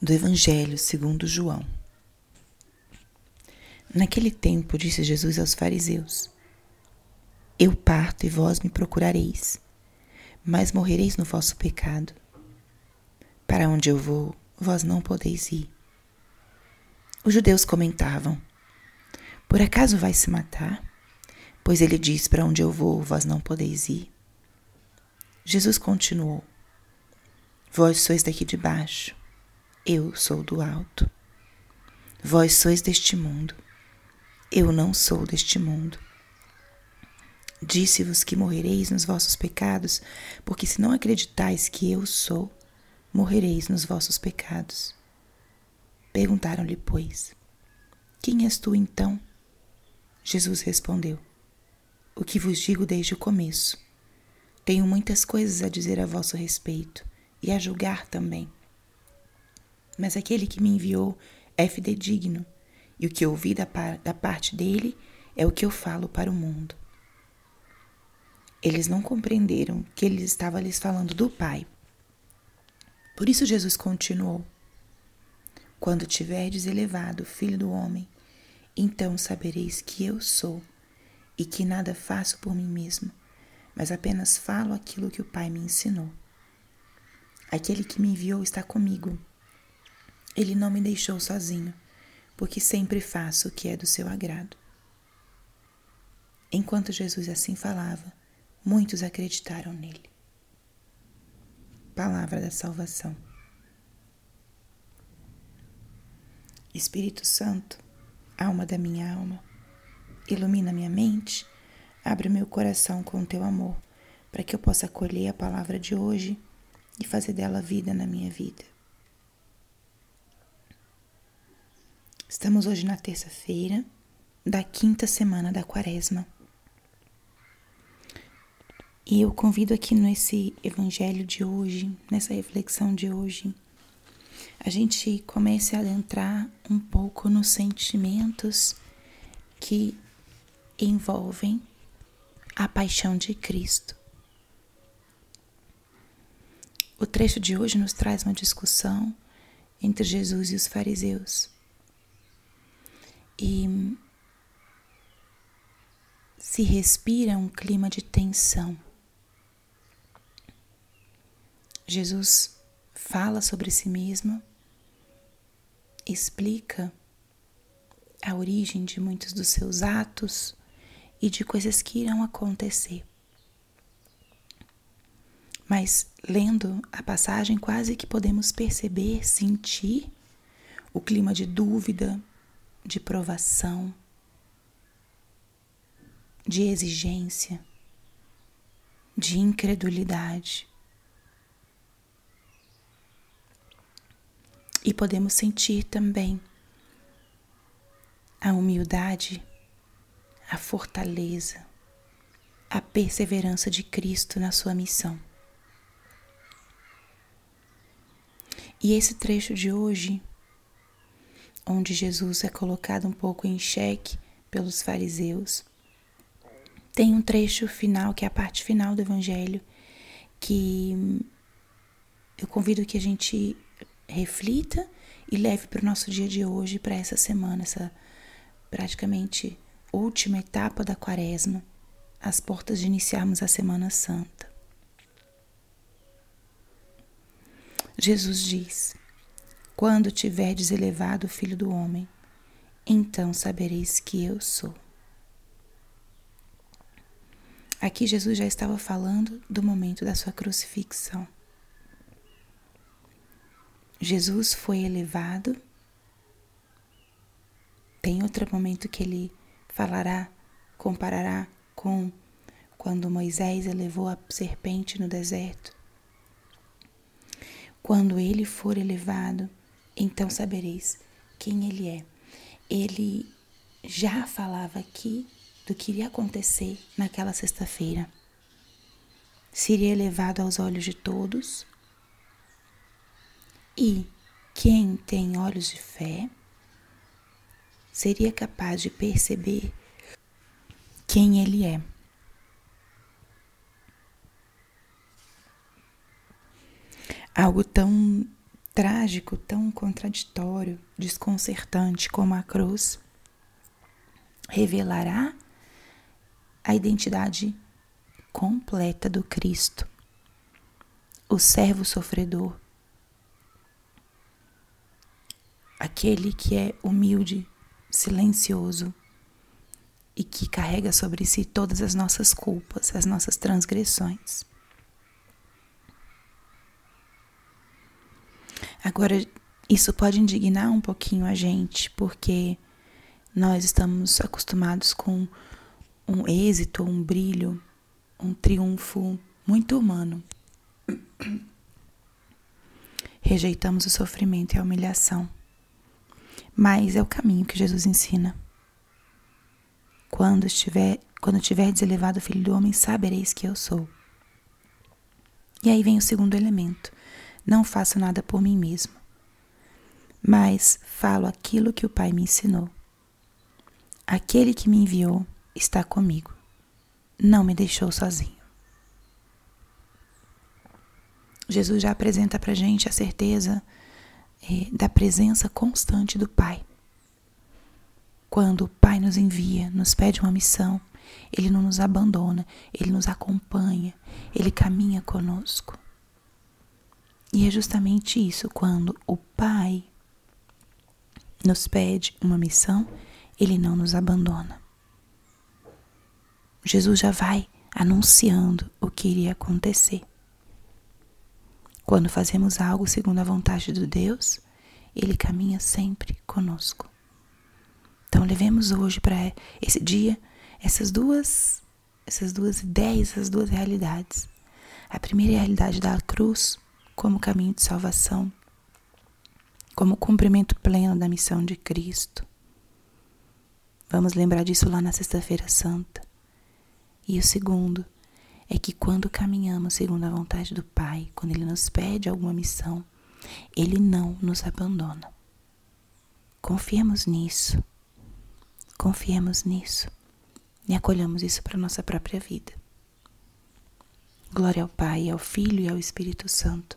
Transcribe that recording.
do Evangelho segundo João. Naquele tempo disse Jesus aos fariseus: Eu parto e vós me procurareis, mas morrereis no vosso pecado. Para onde eu vou, vós não podeis ir. Os judeus comentavam: Por acaso vai se matar? Pois ele diz: Para onde eu vou, vós não podeis ir. Jesus continuou: Vós sois daqui de baixo eu sou do alto. Vós sois deste mundo, eu não sou deste mundo. Disse-vos que morrereis nos vossos pecados, porque se não acreditais que eu sou, morrereis nos vossos pecados. Perguntaram-lhe, pois, quem és tu então? Jesus respondeu: O que vos digo desde o começo. Tenho muitas coisas a dizer a vosso respeito e a julgar também mas aquele que me enviou é fidedigno, e o que ouvi da, da parte dele é o que eu falo para o mundo. Eles não compreenderam que ele estava lhes falando do Pai. Por isso Jesus continuou: Quando tiverdes elevado o Filho do Homem, então sabereis que eu sou e que nada faço por mim mesmo, mas apenas falo aquilo que o Pai me ensinou. Aquele que me enviou está comigo ele não me deixou sozinho, porque sempre faço o que é do seu agrado. Enquanto Jesus assim falava, muitos acreditaram nele. Palavra da Salvação. Espírito Santo, alma da minha alma, ilumina minha mente, abre meu coração com o teu amor, para que eu possa acolher a palavra de hoje e fazer dela vida na minha vida. Estamos hoje na terça-feira da quinta semana da quaresma. E eu convido aqui nesse evangelho de hoje, nessa reflexão de hoje, a gente comece a adentrar um pouco nos sentimentos que envolvem a paixão de Cristo. O trecho de hoje nos traz uma discussão entre Jesus e os fariseus. E se respira um clima de tensão. Jesus fala sobre si mesmo, explica a origem de muitos dos seus atos e de coisas que irão acontecer. Mas lendo a passagem, quase que podemos perceber, sentir o clima de dúvida, de provação, de exigência, de incredulidade. E podemos sentir também a humildade, a fortaleza, a perseverança de Cristo na sua missão. E esse trecho de hoje onde Jesus é colocado um pouco em xeque pelos fariseus. Tem um trecho final, que é a parte final do Evangelho, que eu convido que a gente reflita e leve para o nosso dia de hoje, para essa semana, essa praticamente última etapa da quaresma, às portas de iniciarmos a Semana Santa. Jesus diz: quando tiverdes elevado o Filho do Homem, então sabereis que eu sou. Aqui Jesus já estava falando do momento da sua crucifixão. Jesus foi elevado. Tem outro momento que ele falará, comparará com quando Moisés elevou a serpente no deserto. Quando ele for elevado, então sabereis quem ele é. Ele já falava aqui do que iria acontecer naquela sexta-feira. Seria elevado aos olhos de todos. E quem tem olhos de fé seria capaz de perceber quem ele é. Algo tão trágico, tão contraditório, desconcertante como a cruz, revelará a identidade completa do Cristo, o servo sofredor, aquele que é humilde, silencioso e que carrega sobre si todas as nossas culpas, as nossas transgressões. Agora, isso pode indignar um pouquinho a gente, porque nós estamos acostumados com um êxito, um brilho, um triunfo muito humano. Rejeitamos o sofrimento e a humilhação. Mas é o caminho que Jesus ensina. Quando estiver, quando tiverdes elevado o Filho do Homem, sabereis que eu sou. E aí vem o segundo elemento. Não faço nada por mim mesmo, mas falo aquilo que o Pai me ensinou. Aquele que me enviou está comigo, não me deixou sozinho. Jesus já apresenta para gente a certeza eh, da presença constante do Pai. Quando o Pai nos envia, nos pede uma missão, Ele não nos abandona, Ele nos acompanha, Ele caminha conosco. E é justamente isso, quando o Pai nos pede uma missão, ele não nos abandona. Jesus já vai anunciando o que iria acontecer. Quando fazemos algo segundo a vontade de Deus, ele caminha sempre conosco. Então levemos hoje para esse dia essas duas essas duas ideias, essas duas realidades. A primeira realidade da cruz como caminho de salvação, como cumprimento pleno da missão de Cristo. Vamos lembrar disso lá na Sexta-feira Santa. E o segundo é que quando caminhamos segundo a vontade do Pai, quando Ele nos pede alguma missão, Ele não nos abandona. Confiemos nisso. Confiemos nisso e acolhamos isso para a nossa própria vida. Glória ao Pai, ao Filho e ao Espírito Santo